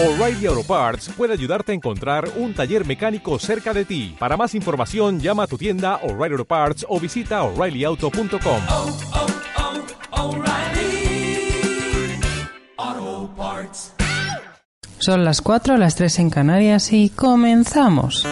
O'Reilly Auto Parts puede ayudarte a encontrar un taller mecánico cerca de ti. Para más información, llama a tu tienda O'Reilly Auto Parts o visita oreillyauto.com. oh, oh, Parts. Son las 4, las 3 en Canarias y comenzamos.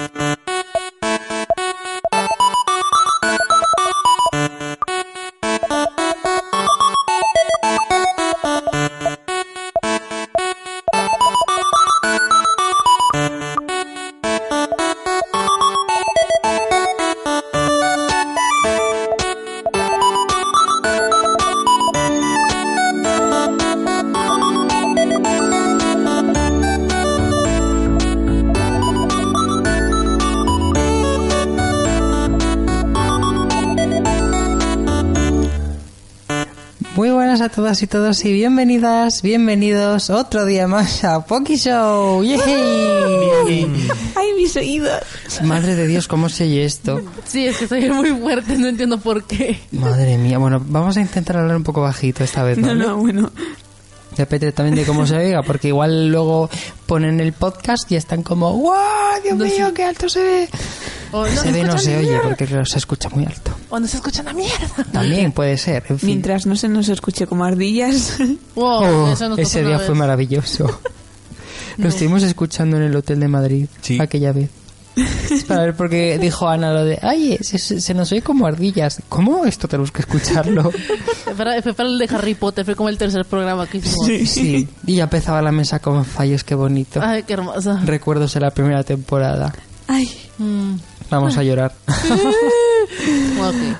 Todas y todos y bienvenidas, bienvenidos otro día más a Poki Show. ¡Yay! Ay, mis oídos. Madre de Dios, ¿cómo se oye esto? Sí, es que soy muy fuerte, no entiendo por qué. Madre mía, bueno, vamos a intentar hablar un poco bajito esta vez, No, ¿vale? no, bueno. Depende también de cómo se oiga, porque igual luego ponen el podcast y están como ¡Wow! ¡Dios mío, qué alto se ve! O no se ve, no se oye, porque se escucha muy alto. O no se escucha una mierda. También puede ser, en fin. Mientras no se nos escuche como ardillas. Wow, Oh, ese día fue maravilloso. Lo estuvimos escuchando en el hotel de Madrid Sí. aquella vez. Para ver porque dijo Ana lo de, ay, se, se- nos oye como ardillas. ¿Cómo? Esto tenemos que escucharlo. Fue para, el de Harry Potter, fue como el tercer programa que hicimos. Sí. Y ya empezaba la mesa con fallos, qué bonito. Ay, qué hermosa. Recuerdos de la primera temporada. Ay, Mm, Vamos a llorar.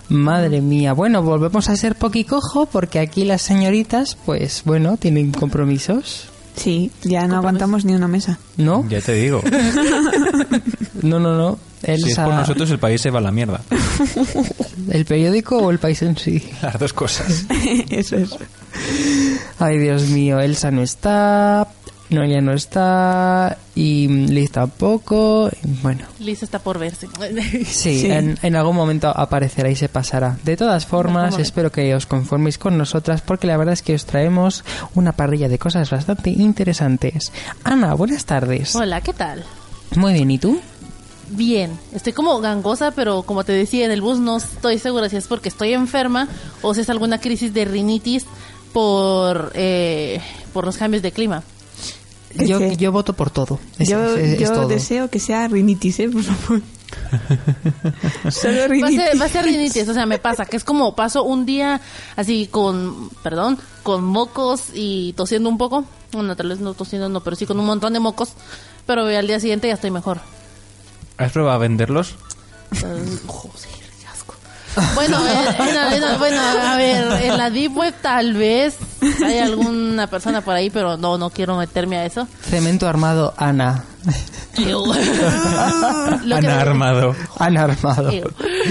Madre mía. Bueno, volvemos a ser poquicojo porque aquí las señoritas, pues bueno, tienen compromisos. sí, ya no aguantamos ni una mesa. ¿No? Ya te digo. No, no, no. Si es por nosotros, el país se va a la mierda. ¿El periódico o el país en sí? Las dos cosas. Eso es. Ay, Dios mío, Elsa no está, Noelia no está, y Liz tampoco. y Bueno, Liz está por verse. sí, Sí. En, en algún momento aparecerá y se pasará. De todas formas, espero que os conforméis con nosotras, porque la verdad es que os traemos una parrilla de cosas bastante interesantes. Ana, buenas tardes. Hola, ¿qué tal? Muy bien, ¿y tú? Bien, estoy como gangosa, pero como te decía en el bus, no estoy segura si es porque estoy enferma o si es alguna crisis de rinitis por, eh, por los cambios de clima. Yo, yo voto por todo. Es- yo es- es yo todo. deseo que sea rinitis, ¿eh? Por favor. Solo Va a, rinitis. ser, va a ser rinitis, o sea, me pasa que es como paso un día así con, perdón, con mocos y tosiendo un poco. Bueno, tal vez no tosiendo, no, pero sí con un montón de mocos. Pero al día siguiente ya estoy mejor. ¿Has probado a venderlos? Asco. Bueno, en- en bueno, a ver, en la Deep Web tal vez hay alguna persona por ahí, pero no, no quiero meterme a eso. Cemento armado, Ana. Lo que- Han armado. Ana armado.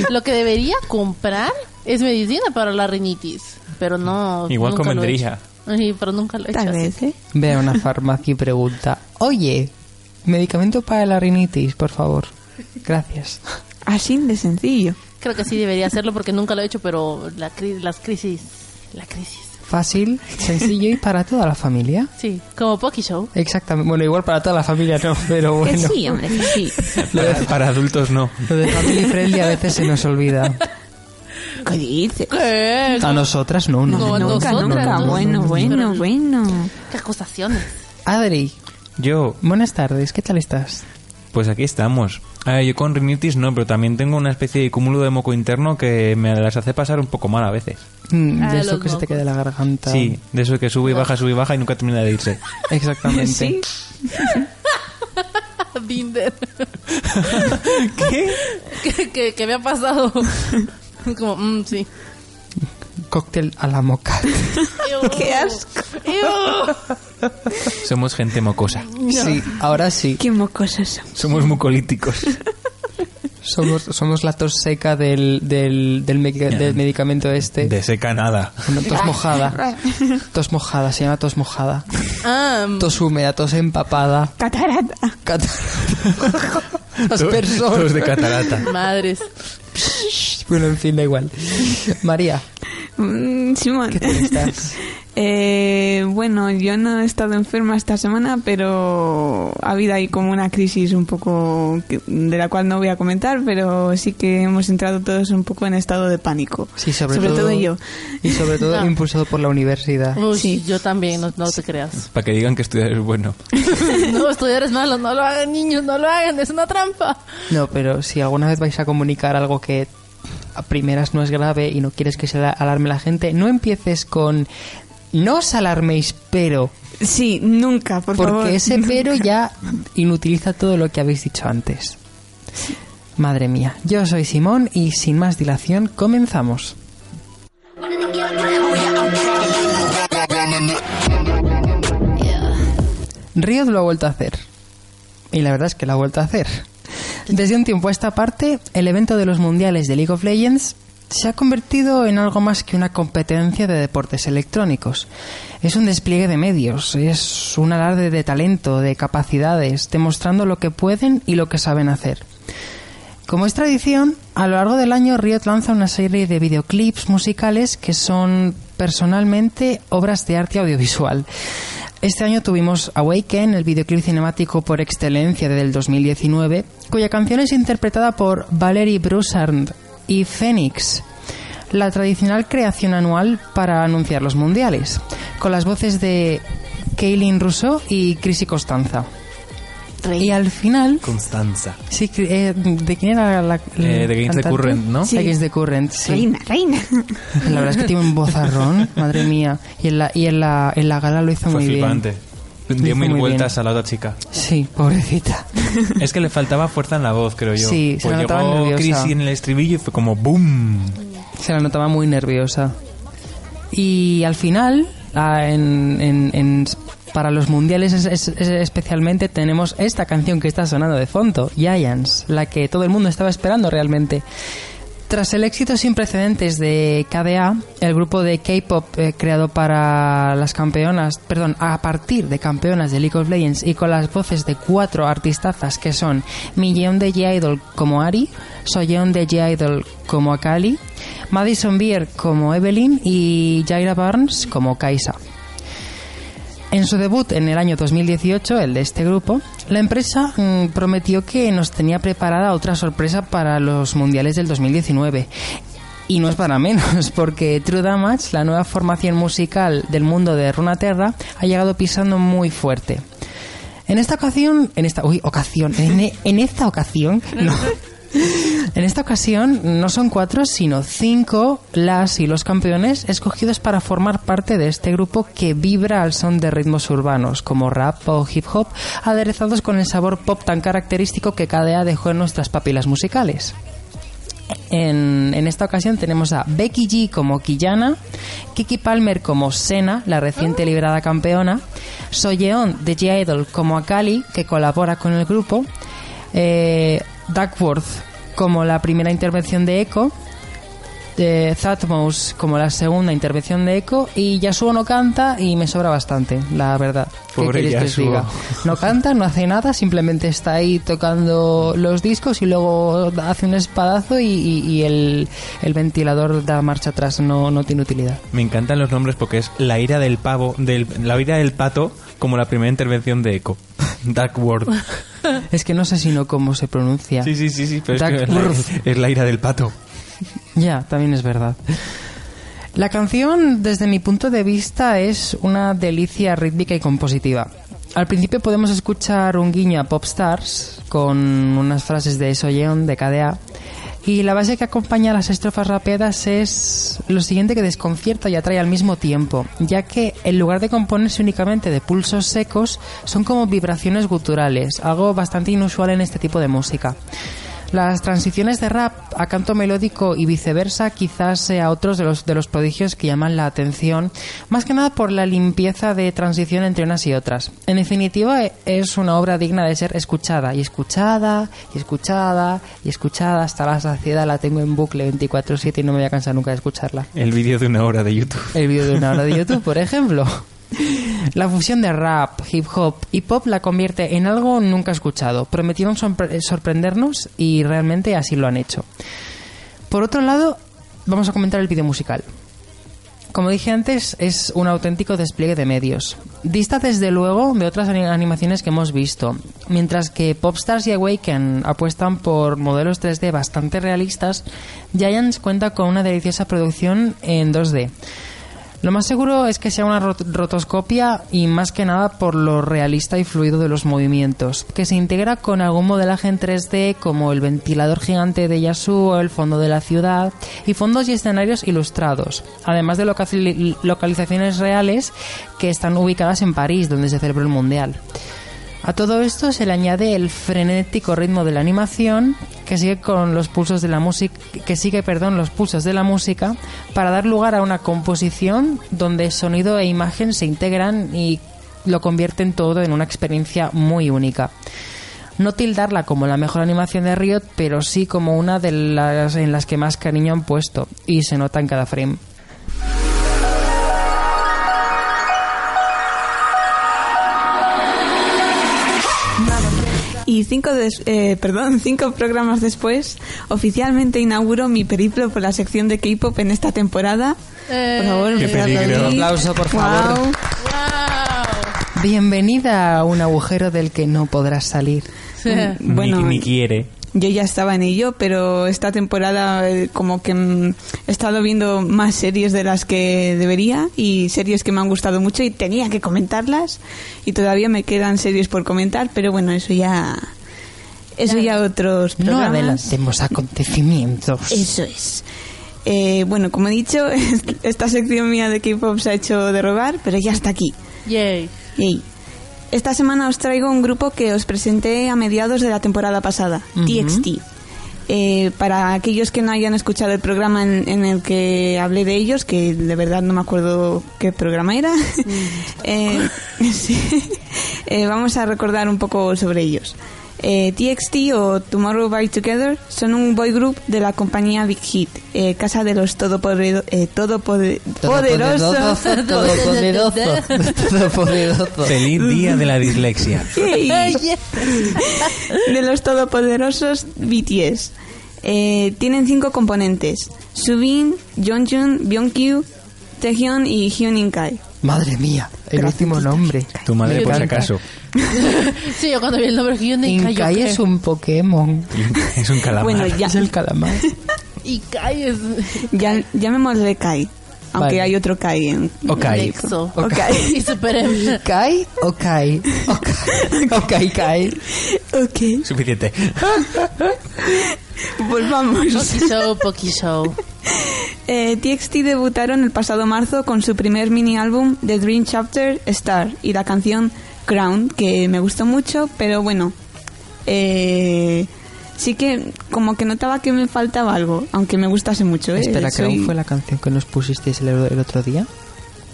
Lo que debería comprar es medicina para la rinitis, pero no. Igual nunca lo he convendría. hecho. Sí, pero nunca lo he hecho. Tal así vez, ¿eh? Ve a una farmacia y pregunta, oye, medicamento para la rinitis, por favor. Gracias. Así de sencillo. Creo que sí debería hacerlo porque nunca lo he hecho, pero la cri- las crisis. La crisis. Fácil, sencillo y para toda la familia. Sí, como Poki Show. Exactamente. Bueno, igual para toda la familia no, pero Que bueno. sí, hombre, que sí. Para, para adultos no. Lo de family friendly a veces se nos olvida. ¿Qué dices? ¿Qué? A nosotras no, no. No, no. Nunca, nosotras nunca. no. Bueno, bueno, bueno. ¿Qué acusaciones? Adri, Yo, buenas tardes, ¿qué tal estás? Pues aquí estamos. Ah, yo con rinitis no, pero también tengo una especie de cúmulo de moco interno que me las hace pasar un poco mal a veces. Mm, Ah, de eso que se te queda la garganta. Sí, de eso que sube y baja, sube y baja y nunca termina de irse. Exactamente. Sí. Binder. ¿Qué? ¿Qué, qué, qué me ha pasado? Como, mm, sí. Cóctel a la moca. Qué asco. Somos gente mocosa. Sí, ahora sí. Qué mocosos son. Somos mucolíticos. Somos, somos la tos seca del, del, del, del medicamento este. De seca nada. Tos mojada. Tos mojada, se llama tos mojada. Ah, Tos húmeda, tos empapada. Catarata. Catar- Aspersor. Todos de catarata. madres. Bueno, en fin, da igual. María, Mm, Simón. ¿Qué tal estás? Eh, bueno, yo no he estado enferma esta semana, pero ha habido ahí como una crisis un poco que- de la cual no voy a comentar, pero sí que hemos entrado todos un poco en estado de pánico. Sí, sobre, todo, yo. Y sobre todo impulsado por la universidad. Uy, Sí. yo también, no, no te creas. Para que digan que estudiar es bueno. no, estudiar es malo, no lo hagan niños, no lo hagan, es una trampa. No, pero si alguna vez vais a comunicar algo que a primeras no es grave y no quieres que se la- alarme la gente, no empieces con no os alarméis, pero Sí, nunca, por porque favor. ese pero ya inutiliza todo lo que habéis dicho antes. Madre mía, yo soy Simón y sin más dilación comenzamos. Riot lo ha vuelto a hacer. Y la verdad es que lo ha vuelto a hacer. Desde un tiempo a esta parte, el evento de los mundiales de League of Legends se ha convertido en algo más que una competencia de deportes electrónicos. Es un despliegue de medios, es un alarde de talento, de capacidades, demostrando lo que pueden y lo que saben hacer. Como es tradición, a lo largo del año Riot lanza una serie de videoclips musicales que son personalmente obras de arte audiovisual. Este año tuvimos Awaken, el videoclip cinemático por excelencia del 2019, cuya canción es interpretada por Valerie Broussard y Phoenix, la tradicional creación anual para anunciar los mundiales, con las voces de Kaylin Rousseau y Chrissy Costanza. Y al final, Constanza. Sí, eh, ¿de quién era la, la Eh, de Games the? Current, ¿no? Sí. Against the Current, sí. Reina, reina. La verdad es que tiene un vozarrón, madre mía. Y en la, y en la, en la gala lo hizo Fue muy flipante. Lo Dio mil vueltas bien. a la otra chica. bien. Sí, pobrecita. Es que le faltaba fuerza en la voz, creo yo. Sí, se pues la notaba llegó nerviosa. Chrissy en el estribillo y fue como ¡boom! Se la notaba muy nerviosa. Y al final, ah, en, en- en- para los mundiales es- es- es- especialmente, tenemos esta canción que está sonando de fondo, Giants, la que todo el mundo estaba esperando realmente. Tras el éxito sin precedentes de KDA, el grupo de K-pop eh, creado para las campeonas, perdón, a partir de campeonas de League of Legends y con las voces de cuatro artistazas que son Millón de J-Idol como Ari, Soyeon de J-Idol como Akali, Madison Beer como Evelyn y Jaira Barnes como Kaisa. En su debut en el año 2018, el de este grupo, la empresa mm, prometió que nos tenía preparada otra sorpresa para los mundiales del 2019. Y no es para menos, porque True Damage, la nueva formación musical del mundo de Runaterra, ha llegado pisando muy fuerte. En esta ocasión, en esta, uy, ocasión, en, en esta ocasión, no. En esta ocasión no son cuatro, sino cinco las y los campeones escogidos para formar parte de este grupo que vibra al son de ritmos urbanos, como rap o hip hop, aderezados con el sabor pop tan característico que KDA dejó en nuestras papilas musicales. En, en esta ocasión tenemos a Becky G como Quillana, Kiki Palmer como Sena, la reciente liberada campeona, Soyeon de G-Idol como Akali, que colabora con el grupo, eh, Duckworth como la primera intervención de Echo, de Zatmos como la segunda intervención de Echo y Yasuo no canta y me sobra bastante, la verdad. ¿Qué Pobre queréis que os Yasuo. diga? No canta, no hace nada, simplemente está ahí tocando los discos y luego hace un espadazo y, y- y el, el ventilador da marcha atrás, no, no tiene utilidad. Me encantan los nombres porque es la ira del pavo, del, la ira del pato, como la primera intervención de Echo. Dark World. Es que no sé si no cómo se pronuncia. Sí, sí, sí, sí, pero es, que es, la, es la ira del pato. Ya, también es verdad. La canción, desde mi punto de vista, es una delicia rítmica y compositiva. Al principio podemos escuchar un guiño a Pop Stars con unas frases de Soyeon de KDA y la base que acompaña a las estrofas rapeadas es lo siguiente que desconcierta y atrae al mismo tiempo, ya que en lugar de componerse únicamente de pulsos secos, son como vibraciones guturales, algo bastante inusual en este tipo de música. Las transiciones de rap a canto melódico y viceversa quizás sea otros de los, de los prodigios que llaman la atención, más que nada por la limpieza de transición entre unas y otras. En definitiva, e- es una obra digna de ser escuchada y escuchada y escuchada y escuchada hasta la saciedad. La tengo en bucle 24/7 y no me voy a cansar nunca de escucharla. El vídeo de una hora de YouTube. El vídeo de una hora de YouTube, por ejemplo. La fusión de rap, hip hop y pop la convierte en algo nunca escuchado. Prometieron sorpre- sorprendernos y realmente así lo han hecho. Por otro lado, vamos a comentar el vídeo musical. como dije antes, es un auténtico despliegue de medios. Dista desde luego de otras ani- animaciones que hemos visto. Mientras que Popstars y Awaken apuestan por modelos 3D bastante realistas, Giants cuenta con una deliciosa producción en 2D. Lo más seguro es que sea una rot- rotoscopia y más que nada por lo realista y fluido de los movimientos, que se integra con algún modelaje en 3D como el ventilador gigante de Yasuo, el fondo de la ciudad y fondos y escenarios ilustrados, además de loca- localizaciones reales que están ubicadas en París, donde se celebró el Mundial. A todo esto se le añade el frenético ritmo de la animación que sigue con los pulsos de la música que sigue, perdón, los pulsos de la música para dar lugar a una composición donde sonido e imagen se integran y lo convierten todo en una experiencia muy única. No tildarla como la mejor animación de Riot, pero sí como una de las en las que más cariño han puesto y se nota en cada frame. Cinco, des- eh, perdón, cinco programas después, oficialmente inauguro mi periplo por la sección de K-pop en esta temporada. Eh, Por favor, Qué un peligro. Aplauso, por favor. ¡Wow! Bienvenida a un agujero del que no podrás salir. Bueno, ni, ni quiere. yo ya estaba en ello, pero esta temporada eh, como que mm, he estado viendo más series de las que debería y series que me han gustado mucho y tenía que comentarlas y todavía me quedan series por comentar, pero bueno, eso ya eso ya otros No programas. adelantemos acontecimientos. Eso es. Eh, bueno, como he dicho, esta sección mía de K-pop se ha hecho de robar, pero ya está aquí. Yay. Yay. Esta semana os traigo un grupo que os presenté a mediados de la temporada pasada. TXT. Eh, para aquellos que no hayan escuchado el programa en, en el que hablé de ellos, que de verdad no me acuerdo qué programa era, eh, sí, eh, vamos a recordar un poco sobre ellos. Eh, TXT o Tomorrow by Together son un boy group de la compañía Big Hit, eh, casa de los todopoderosos. Eh. Todopoderoso. Todopoderoso. Feliz día de la dislexia. De los todopoderosos BTS. Eh, tienen cinco componentes: Subin, Yeonjun, Byungkyu, Taehyun y Hyunin Kai. Madre mía, el último nombre. Tu madre, Me por si acaso. Sí, yo cuando vi el nombre y Inkai es un Pokémon. Es un calamar. Bueno, ya, Es el calamar. Y Kai es... ya llamémosle Kai, aunque Vale. hay otro Kai en Ok. Nexo. Ok. Y Super M. ¿Kai o Kai? O Kai. O Kai Kai. Ok, Suficiente. volvamos. Poki Show, Poki Show. Eh, TXT debutaron el pasado marzo con su primer mini álbum The Dream Chapter Star y la canción Crown, que me gustó mucho, pero bueno, eh, sí que como que notaba que me faltaba algo, aunque me gustase mucho. ¿eh? Espera, Soy- ¿Crown fue la canción que nos pusisteis el, el otro día?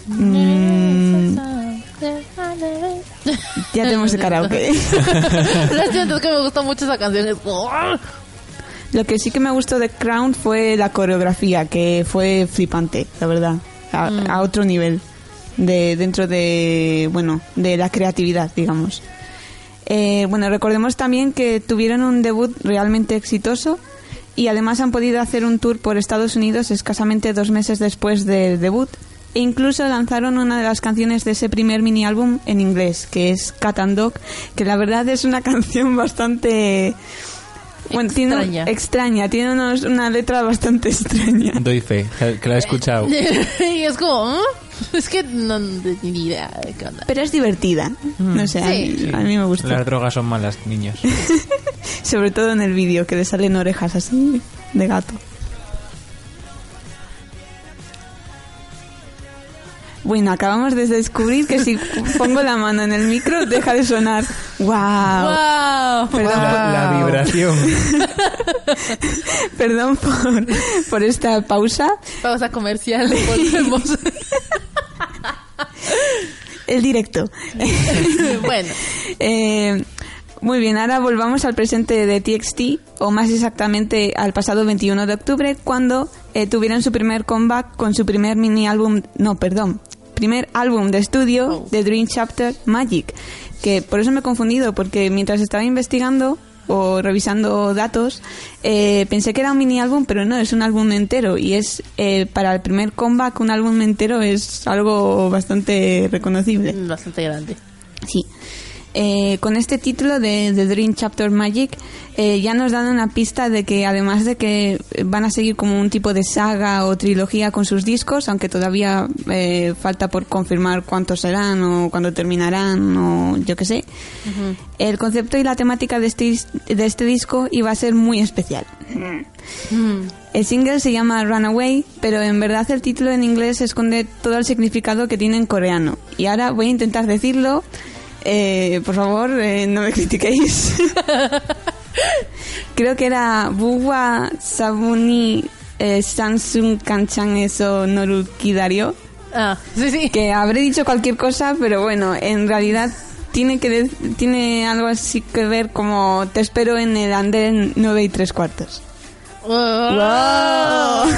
Mm, ya tenemos el karaoke. Lo siento, es que me gusta mucho esa canción. Lo que sí que me gustó de Crown fue la coreografía, que fue flipante, la verdad, a, a otro nivel, de dentro de, bueno, de la creatividad, digamos. Eh, bueno, recordemos también que tuvieron un debut realmente exitoso y además han podido hacer un tour por Estados Unidos escasamente dos meses después del debut e incluso lanzaron una de las canciones de ese primer mini álbum en inglés, que es Cat and Dog, que la verdad es una canción bastante... Bueno, tiene Extraña. extraña, tiene unos- una letra bastante extraña. Doy fe, que lo he escuchado. y es como... ¿ah? Es que no de ni idea de qué onda. Pero es divertida. No sé, a mí- Sí. a, mí, me gusta. Las drogas son malas, niños. Sobre todo en el vídeo, que le salen orejas así de gato. Bueno, acabamos de descubrir que si pongo la mano en el micro deja de sonar. ¡Wow! ¡Wow! Perdón, La, la vibración. perdón por, por esta pausa. Pausa comercial. Volvemos. El directo. bueno. Eh, muy bien, ahora volvamos al presente de TXT, o más exactamente al pasado 21 de octubre, cuando eh, tuvieron su primer comeback con su primer mini álbum, no, perdón, primer álbum de estudio Oh. de Dream Chapter Magic, que por eso me he confundido, porque mientras estaba investigando o revisando datos, eh, pensé que era un mini álbum, pero no, es un álbum entero. Y es eh, para el primer comeback, un álbum entero es algo bastante reconocible. Bastante grande. Sí. Eh, con este título de The Dream Chapter Magic eh, ya nos dan una pista de que además de que van a seguir como un tipo de saga o trilogía con sus discos, aunque todavía eh, falta por confirmar cuántos serán o cuándo terminarán o yo qué sé, el concepto y la temática de este, de este disco iba a ser muy especial. El single se llama Runaway, pero en verdad el título en inglés esconde todo el significado que tiene en coreano. Y ahora voy a intentar decirlo. Eh, por favor, eh, no me critiquéis. Creo que era Buwa Sabuni eh, Samsung Kanchan eso Noru Kidario. Ah, sí, sí. Que habré dicho cualquier cosa, pero bueno, en realidad tiene que de- tiene algo así que ver como te espero en el andén 9 y 3 cuartos. Ah.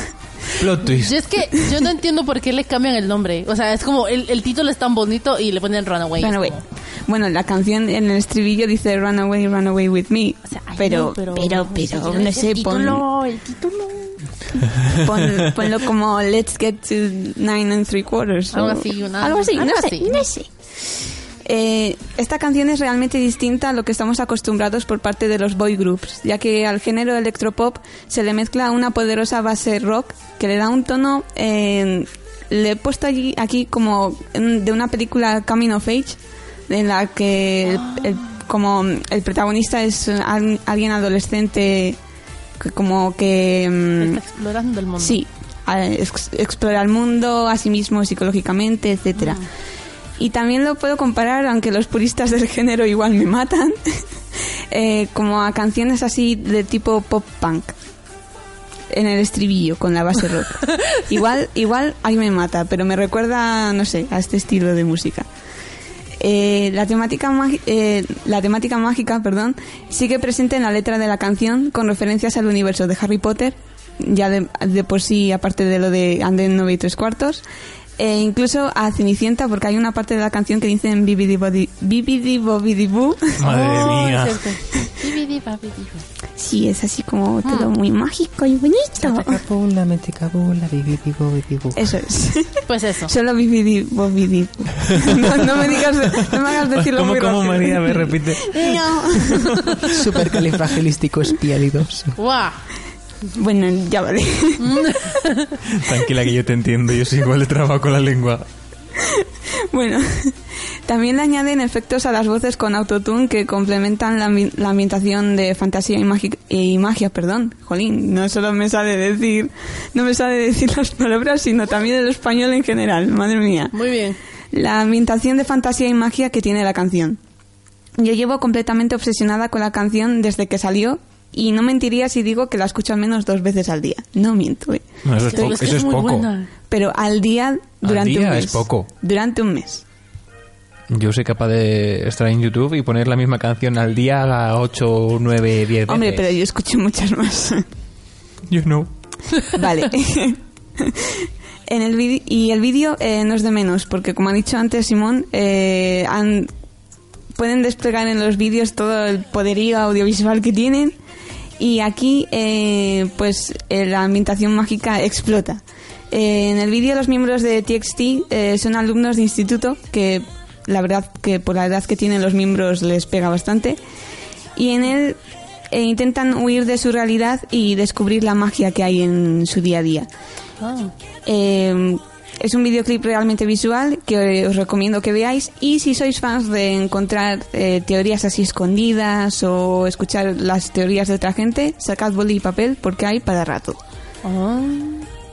Plot twist. Yo es que yo no entiendo por qué le cambian el nombre. O sea, es como el, el título es tan bonito y le ponen Runaway. Runaway. como- Bueno, la canción en el estribillo dice Runaway, Runaway with me. o sea, ay, pero, no, pero, pero, pero no sé, el pon, título, el título. pon- ponlo como Let's get to nine and three quarters. Algo o- así, una- algo así, algo no así. sé, no sé. Eh, esta canción es realmente distinta a lo que estamos acostumbrados por parte de los boy groups, ya que al género electropop se le mezcla una poderosa base rock que le da un tono. eh, le he puesto allí, aquí como de una película Coming of Age, en la que el- el- como el protagonista es al- alguien adolescente, que como que. mm, Está explorando el mundo. Sí, a- ex- explora el mundo a sí mismo psicológicamente, etcétera. Y también lo puedo comparar, aunque los puristas del género igual me matan, eh, como a canciones así de tipo pop punk en el estribillo con la base rock. igual, igual ahí me mata, pero me recuerda, no sé, a este estilo de música. Eh, la, temática eh, la temática mágica perdón, sigue presente en la letra de la canción con referencias al universo de Harry Potter, ya de, de por sí, aparte de lo de Anden 9 y 3 cuartos, e incluso a Cenicienta, porque hay una parte de la canción que dicen bibidi bibidi bobidi boo. Madre Oh, mía. Bibidi. Sí, es así como todo muy mágico y bonito. Capula, meticabula, bibi, bibo, bibi, bu. Eso es. Pues eso. Solo bibidi bobidi. No, no me digas, no me hagas decirlo ¿Cómo, muy cómo rápido. María me repite? No. Supercalifragilístico espialidoso. ¡Guau! Bueno, ya vale. Tranquila que yo te entiendo, yo soy igual de trabajo con la lengua. Bueno, también le añaden efectos a las voces con autotune que complementan la, la ambientación de fantasía y, magi- y magia, perdón. Jolín, no solo me sale decir, no me sale decir las palabras, sino también el español en general, madre mía. Muy bien. La ambientación de fantasía y magia que tiene la canción. Yo llevo completamente obsesionada con la canción desde que salió y no mentiría si digo que la escucho al menos dos veces al día. No miento, ¿eh? No, eso es, que eso es poco. buena. Pero al día durante día un mes. es poco. Durante un mes. Yo soy capaz de estar en YouTube y poner la misma canción al día a 8, 9, 10 Hombre, veces. pero yo escucho muchas más. Yo no. vale. en el y el vídeo eh, no es de menos, porque como ha dicho antes Simón, eh, han- pueden desplegar en los vídeos todo el poderío audiovisual que tienen y aquí eh, pues eh, la ambientación mágica explota. Eh, en el vídeo los miembros de TXT eh, son alumnos de instituto que la verdad que por la edad que tienen los miembros les pega bastante y en él intentan huir de su realidad y descubrir la magia que hay en su día a día. Ah. Es un videoclip realmente visual que os recomiendo que veáis y si sois fans de encontrar eh, teorías así escondidas o escuchar las teorías de otra gente, sacad boli y papel porque hay para rato. Ah.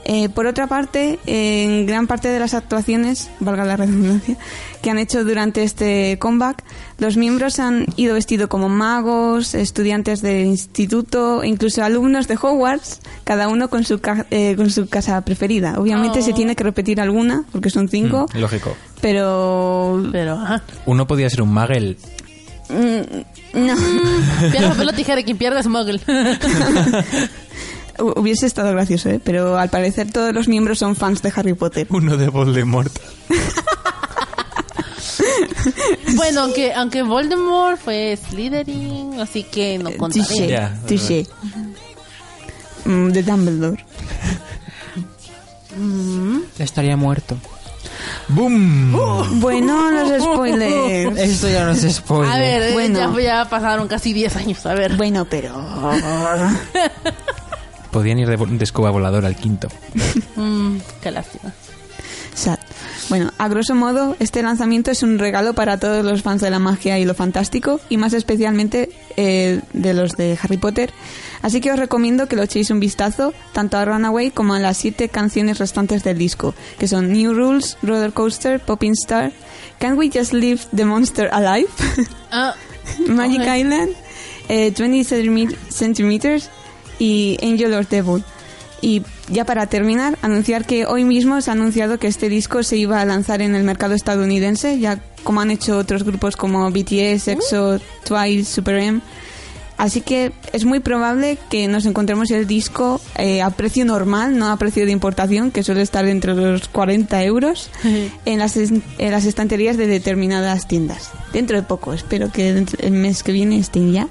Eh, por otra parte, en gran parte de las actuaciones, valga la redundancia, que han hecho durante este comeback, los miembros han ido vestidos como magos, estudiantes de instituto, incluso alumnos de Hogwarts, cada uno con su, ca- eh, con su casa preferida. Obviamente Oh. se tiene que repetir alguna, porque son cinco, Mm, lógico. pero... Pero, ajá. Uno podía ser un Magel. mm, no, Piedra, papel o tijera, quien pierde es Muggle. Hu- hubiese estado gracioso, ¿eh? pero al parecer todos los miembros son fans de Harry Potter. Uno de Voldemort. Bueno, aunque, aunque Voldemort fue Slytherin, así que no contaré. Touché. Mm, De Dumbledore. Estaría muerto. ¡Boom! Bueno, los spoilers. Esto ya no se spoiler. A ver, eh, Bueno. ya, ya pasaron casi 10 años, a ver. Bueno, pero... Podían ir de, de escoba voladora al quinto. Mm, qué lástima. Sad. Bueno, a grosso modo, este lanzamiento es un regalo para todos los fans de la magia y lo fantástico, y más especialmente eh, de los de Harry Potter. Así que os recomiendo que lo echéis un vistazo tanto a Runaway como a las siete canciones restantes del disco, que son New Rules, Roller Coaster, Popping Star, Can We Just Leave the Monster Alive, Ah, Magic. Island, eh, 20 centimi- Centimeters y Angel or Devil. Y ya para terminar, anunciar que hoy mismo se ha anunciado que este disco se iba a lanzar en el mercado estadounidense, ya como han hecho otros grupos como BTS, EXO, Twice, Super M. Así que es muy probable que nos encontremos el disco eh, a precio normal, no a precio de importación, que suele estar entre los 40 euros, en las, en las estanterías de determinadas tiendas. Dentro de poco, espero que el mes que viene estén ya.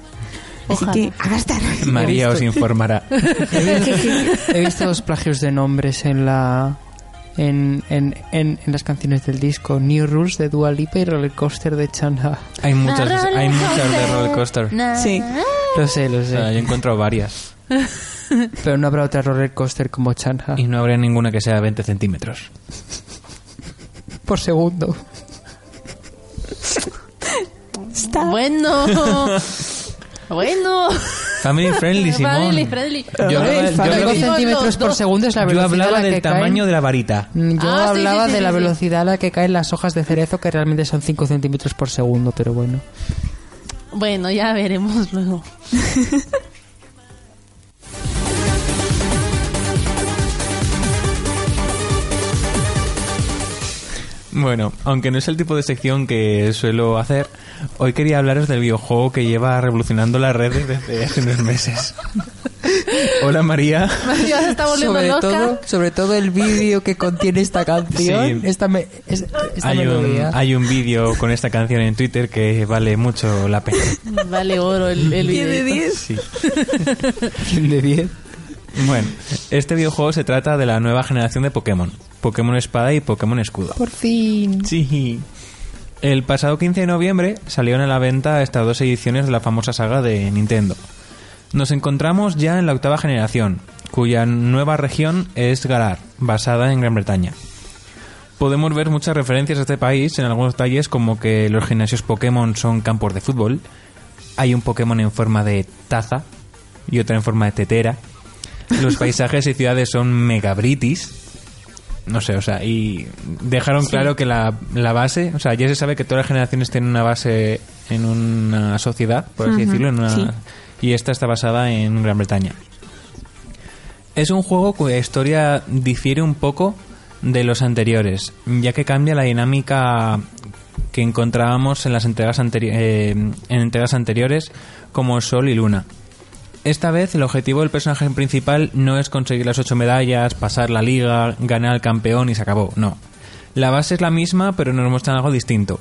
Así Ojalá. que a gastar. María os informará. He visto dos plagios de nombres en la en, en, en, en las canciones del disco New Rules de Dua Lipa y Roller Coaster de Chanha. Hay muchas, hay muchas de roller coaster. Sí. Lo sé, lo sé. yo encuentro varias. Pero no habrá otra roller coaster como Chanha Y no habrá ninguna que sea 20 centímetros. por segundo. Está. bueno. bueno. Family friendly, Simón. Friendly, friendly. Yo hablaba, yo centímetros por segundo es la yo velocidad a hablaba la del que tamaño caen. de la varita. Yo Ah, sí, hablaba sí, sí, de la sí, sí. velocidad a la que caen las hojas de cerezo, que realmente son 5 centímetros por segundo, pero bueno. Bueno, ya veremos luego. Bueno, aunque no es el tipo de sección que suelo hacer, hoy quería hablaros del videojuego que lleva revolucionando las redes desde hace unos meses. Hola María. Ya se está volviendo Sobre loca. todo, sobre todo el vídeo que contiene esta canción, Sí. esta, me- es- esta Hay un, hay un vídeo con esta canción en Twitter que vale mucho la pena. Vale oro el, el ¿Diez de videíto. diez? Sí. de 10. Bueno, este videojuego se trata de la nueva generación de Pokémon. Pokémon Espada y Pokémon Escudo. Por fin. Sí. El pasado 15 de noviembre salieron a la venta estas dos ediciones de la famosa saga de Nintendo. Nos encontramos ya en la octava generación, cuya nueva región es Galar, basada en Gran Bretaña. Podemos ver muchas referencias a este país en algunos detalles como que los gimnasios Pokémon son campos de fútbol, hay un Pokémon en forma de taza y otra en forma de tetera, los paisajes y ciudades son megabritis, no sé, o sea, y dejaron claro que la, la base, o sea, ya se sabe que todas las generaciones tienen una base en una sociedad, por así decirlo, en una, sí. y esta está basada en Gran Bretaña. Es un juego cuya historia difiere un poco de los anteriores, ya que cambia la dinámica que encontrábamos en las entregas, anteri- eh, en entregas anteriores como Sol y Luna. Esta vez el objetivo del personaje principal no es conseguir las ocho medallas, pasar la liga, ganar al campeón y se acabó. No. La base es la misma, pero nos muestran algo distinto.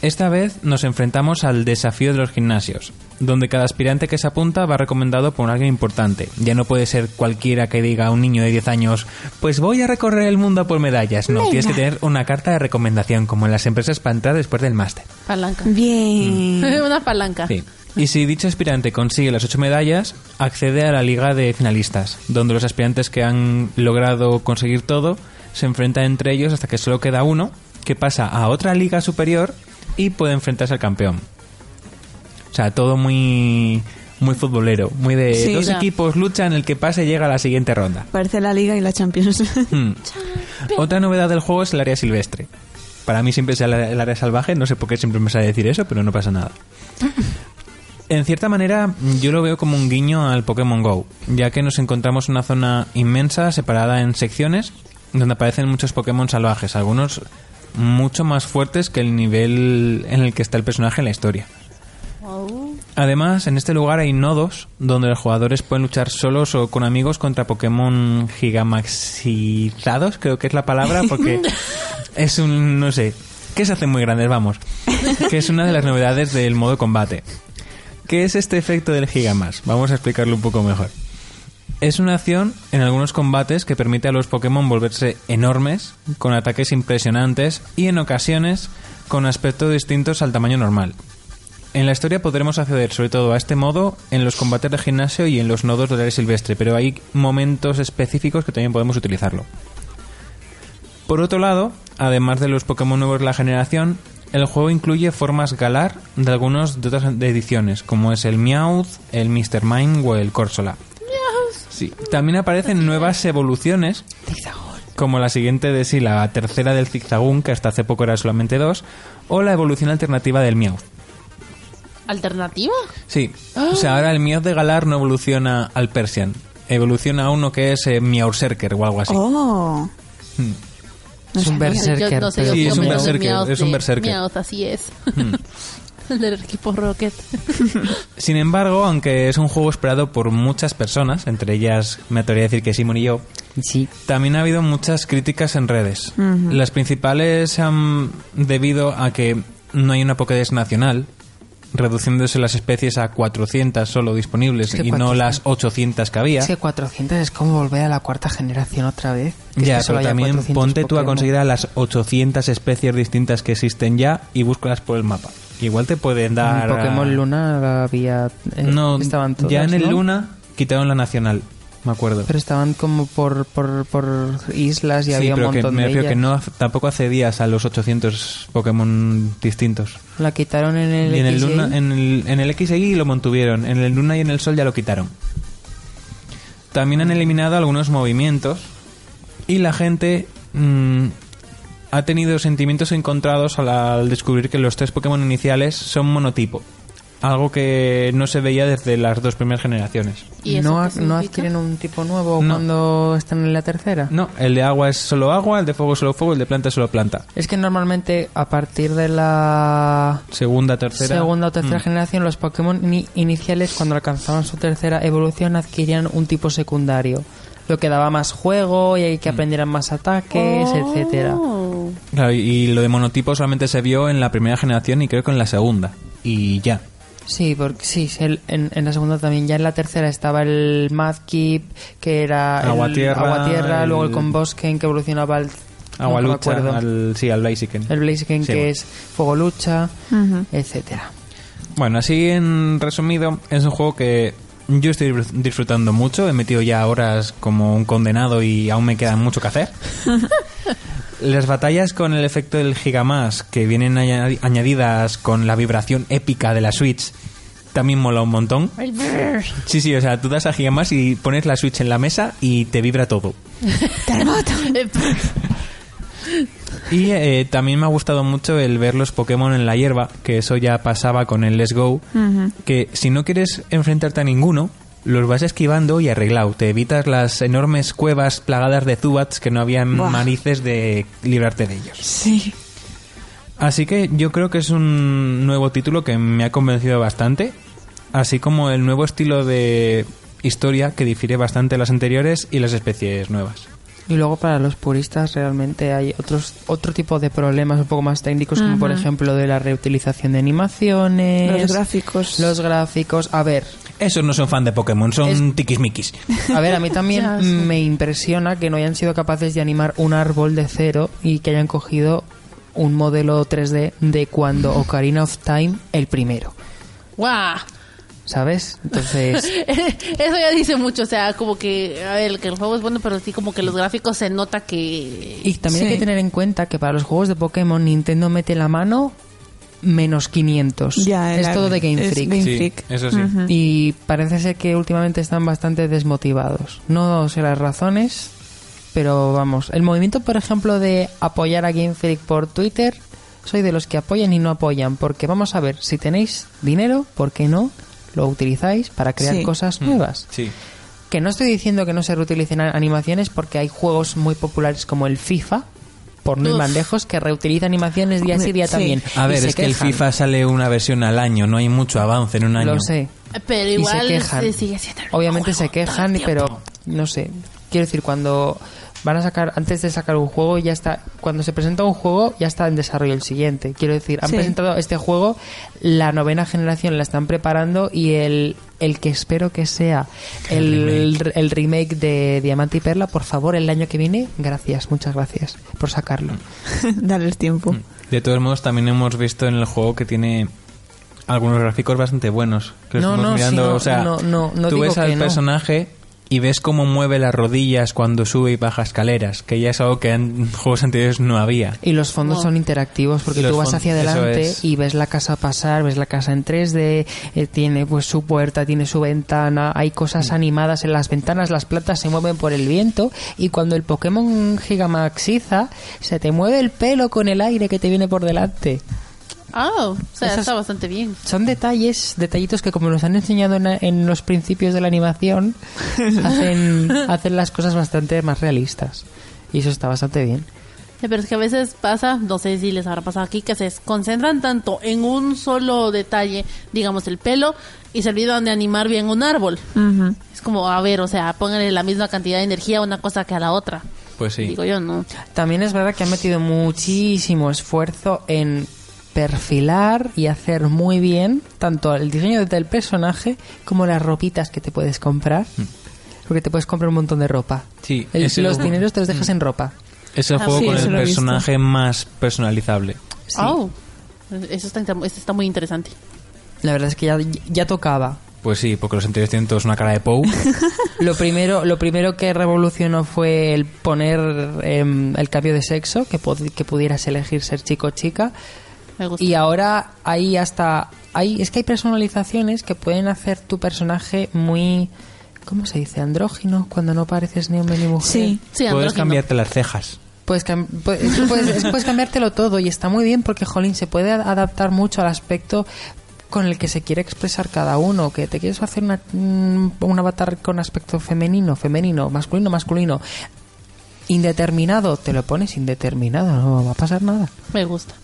Esta vez nos enfrentamos al desafío de los gimnasios, donde cada aspirante que se apunta va recomendado por alguien importante. Ya no puede ser cualquiera que diga a un niño de 10 años, pues voy a recorrer el mundo por medallas. No, tienes que tener una carta de recomendación, como en las empresas para entrar después del máster. Palanca. Bien. Una palanca. Sí. Y si dicho aspirante consigue las ocho medallas, accede a la liga de finalistas, donde los aspirantes que han logrado conseguir todo se enfrentan entre ellos hasta que solo queda uno, que pasa a otra liga superior y puede enfrentarse al campeón. O sea, todo muy muy futbolero, muy de Sí. dos equipos luchan, el que pase llega a la siguiente ronda. Parece la Liga y la Champions. Hmm. Otra novedad del juego es el área silvestre. Para mí siempre es el el área salvaje, no sé por qué siempre me sale decir eso, pero no pasa nada. En cierta manera, yo lo veo como un guiño al Pokémon Go, ya que nos encontramos una zona inmensa separada en secciones donde aparecen muchos Pokémon salvajes, algunos mucho más fuertes que el nivel en el que está el personaje en la historia. Además, en este lugar hay nodos donde los jugadores pueden luchar solos o con amigos contra Pokémon gigamaxizados, creo que es la palabra, porque es un, no sé, que se hacen muy grandes, vamos. Que es una de las novedades del modo combate. ¿Qué es este efecto del Gigamas? Vamos a explicarlo un poco mejor. Es una acción en algunos combates que permite a los Pokémon volverse enormes, con ataques impresionantes y en ocasiones con aspectos distintos al tamaño normal. En la historia podremos acceder sobre todo a este modo en los combates de gimnasio y en los nodos del área silvestre, pero hay momentos específicos que también podemos utilizarlo. Por otro lado, además de los Pokémon nuevos de la generación, el juego incluye formas galar de algunos de otras ediciones, como es el Meowth, el Mr. Mime o el Corsola. Sí. También aparecen nuevas evoluciones, como la siguiente de sí, la tercera del Zigzagoon, que hasta hace poco era solamente dos, o la evolución alternativa del Meowth. ¿Alternativa? Sí, o sea, ahora el Meowth de Galar no evoluciona al Persian, evoluciona a uno que es eh, Meowserker o algo así. Oh. No Es un berserker. No sé, Sí, es un berserker, es un de- berserker. Así es. Hmm. El del equipo Rocket. Sin embargo, aunque es un juego esperado por muchas personas, entre ellas me atrevería a decir que Simon y yo, Sí. también ha habido muchas críticas en redes. Las principales se han debido a que no hay una Pokédex nacional, reduciéndose las especies a 400 solo disponibles Es que y no 400. las 800 que había. Es que 400 es como volver a la cuarta generación otra vez. Ya, pero también 400 ponte tú a Pokémon. conseguir a las 800 especies distintas que existen ya y búscalas por el mapa. Igual te pueden En dar... a- Pokémon Luna había. eh, No, estaban todas, ya en el ¿no? Luna quitaron la nacional, me acuerdo. Pero estaban como por, por, por islas y sí, había un que montón me de refiero que ellas. no, tampoco accedías a los 800 Pokémon distintos. La quitaron en el y en el, XY. Luna, en, el, en el XY lo mantuvieron, en el Luna y en el Sol ya lo quitaron. También han eliminado algunos movimientos y la gente mm, ha tenido sentimientos encontrados al, al descubrir que los tres Pokémon iniciales son monotipo. Algo que no se veía desde las dos primeras generaciones. ¿Y ¿No, adquieren un tipo nuevo No. cuando están en la tercera? No, el de agua es solo agua, el de fuego es solo fuego, el de planta es solo planta. Es que normalmente a partir de la Segunda, tercera. segunda o tercera Mm. generación los Pokémon ni- iniciales cuando alcanzaban su tercera evolución adquirían un tipo secundario. Lo que daba más juego y Mm. que aprendieran más ataques, etcétera. Oh. Claro, y, y lo de monotipo solamente se vio en la primera generación y creo que en la segunda. Y ya. Sí, porque sí, el- en, en la segunda también. Ya en la tercera estaba el Madkip, que era el Agua Tierra, Agua Tierra, el- luego el Conbosken, que evolucionaba al... Agua no lucha, al, sí, al Blaziken. El Blaziken, Sí, que bueno. es Fuego Lucha, Ujú. etcétera. Bueno, así en resumido, es un juego que yo estoy disfr- disfrutando mucho. He metido ya horas como un condenado y aún me queda mucho que hacer. Las batallas con el efecto del Gigamas, que vienen añadi- añadidas con la vibración épica de la Switch, también mola un montón. Sí, sí, o sea, tú das a Gigamas y pones la Switch en la mesa y te vibra todo. Eh, Y eh, también me ha gustado mucho el ver los Pokémon en la hierba, que eso ya pasaba con el Let's Go, que si no quieres enfrentarte a ninguno, los vas esquivando y arreglado. Te evitas las enormes cuevas plagadas de Zubats que no habían Buah. manices de librarte de ellos. Sí. Así que yo creo que es un nuevo título que me ha convencido bastante, así como el nuevo estilo de historia que difiere bastante de las anteriores y las especies nuevas. Y luego para los puristas realmente hay otros otro tipo de problemas un poco más técnicos, como por ejemplo de la reutilización de animaciones, Los gráficos. los gráficos. A ver, Esos no son fan de Pokémon, son Es- tiquismiquis. a ver, a mí Ya también me impresiona que no hayan sido capaces de animar un árbol de cero y que hayan cogido un modelo 3D de cuando Ocarina of Time el primero, ¡Guau! ¿Sabes? Entonces, Eso ya dice mucho, o sea, como que, a ver, que el juego es bueno, pero sí como que los gráficos se nota que... y también hay que tener en cuenta que para los juegos de Pokémon Nintendo mete la mano menos 500. Ya, es todo de Game es Freak. Game Sí, Freak. eso sí. Y parece ser que últimamente están bastante desmotivados. No sé las razones, pero vamos. El movimiento, por ejemplo, de apoyar a Game Freak por Twitter, soy de los que apoyan y no apoyan. Porque vamos a ver, si tenéis dinero, ¿por qué no lo utilizáis para crear Sí. cosas nuevas? Sí. Que no estoy diciendo que no se reutilicen animaciones porque hay juegos muy populares como el FIFA, por no ir Uf. más lejos, que reutiliza animaciones día sí día Sí. también. A ver, es que el. FIFA sale una versión al año, no hay mucho avance en un año. Lo sé. Pero Y igual se quejan. se sigue siendo el Obviamente se juego todo el quejan, pero no sé. quiero decir, cuando van a sacar, antes de sacar un juego, ya está, cuando se presenta un juego, ya está en desarrollo el siguiente. Quiero decir, han Sí. presentado este juego, la novena generación la están preparando y el, el que espero que sea el, el remake de Diamante y Perla, por favor, el año que viene, gracias, muchas gracias por sacarlo. Darles tiempo. De todos modos, también hemos visto en el juego que tiene algunos gráficos bastante buenos. Que No, estamos no, mirando, sí, no, o sea, no, no, no tú digo ves al que personaje y ves cómo mueve las rodillas cuando sube y baja escaleras, que ya es algo que en juegos anteriores no había. Y los fondos No. son interactivos porque Los tú vas hacia adelante es. y ves la casa pasar, ves la casa en 3D, eh, tiene pues su puerta, tiene su ventana, hay cosas Mm. animadas en las ventanas, las plantas se mueven por el viento y cuando el Pokémon Gigamaxiza se te mueve el pelo con el aire que te viene por delante. Ah, o sea, Esas- está bastante bien. Son detalles, detallitos que como nos han enseñado en, en los principios de la animación, hacen, hacen las cosas bastante más realistas. Y eso está bastante bien. Sí, Pero es que a veces pasa, no sé si les habrá pasado aquí, que se concentran tanto en un solo detalle, digamos el pelo, y se olvidan de animar bien un árbol. Ujú. Es como, a ver, o sea, pónganle la misma cantidad de energía a una cosa que a la otra. Pues sí. Digo yo, no. También es verdad que han metido muchísimo esfuerzo en perfilar y hacer muy bien tanto el diseño del personaje como las ropitas que te puedes comprar. Porque te puedes comprar un montón de ropa. Sí, El- los dineros te los dejas en ropa. Es el Ah, juego sí, con el personaje más personalizable. Sí. Oh, eso está, eso está muy interesante. La verdad es que ya, ya tocaba. Pues sí, porque los anteriores tienen todos una cara de Pou. Lo primero, lo primero que revolucionó fue el poner em, el cambio de sexo, que, pod- que pudieras elegir ser chico o chica. Me gusta. Y ahora hay hasta hay es que hay personalizaciones que pueden hacer tu personaje muy ¿cómo se dice? andrógino cuando no pareces ni hombre ni mujer. Sí. Sí, Puedes cambiarte las cejas. Puedes, cam- puedes, puedes, puedes cambiártelo todo y está muy bien porque Jolín se puede a- adaptar mucho al aspecto con el que se quiere expresar cada uno, que te quieres hacer una, mm, un avatar con aspecto femenino, femenino, masculino, masculino, indeterminado, te lo pones indeterminado, no va a pasar nada. Me gusta.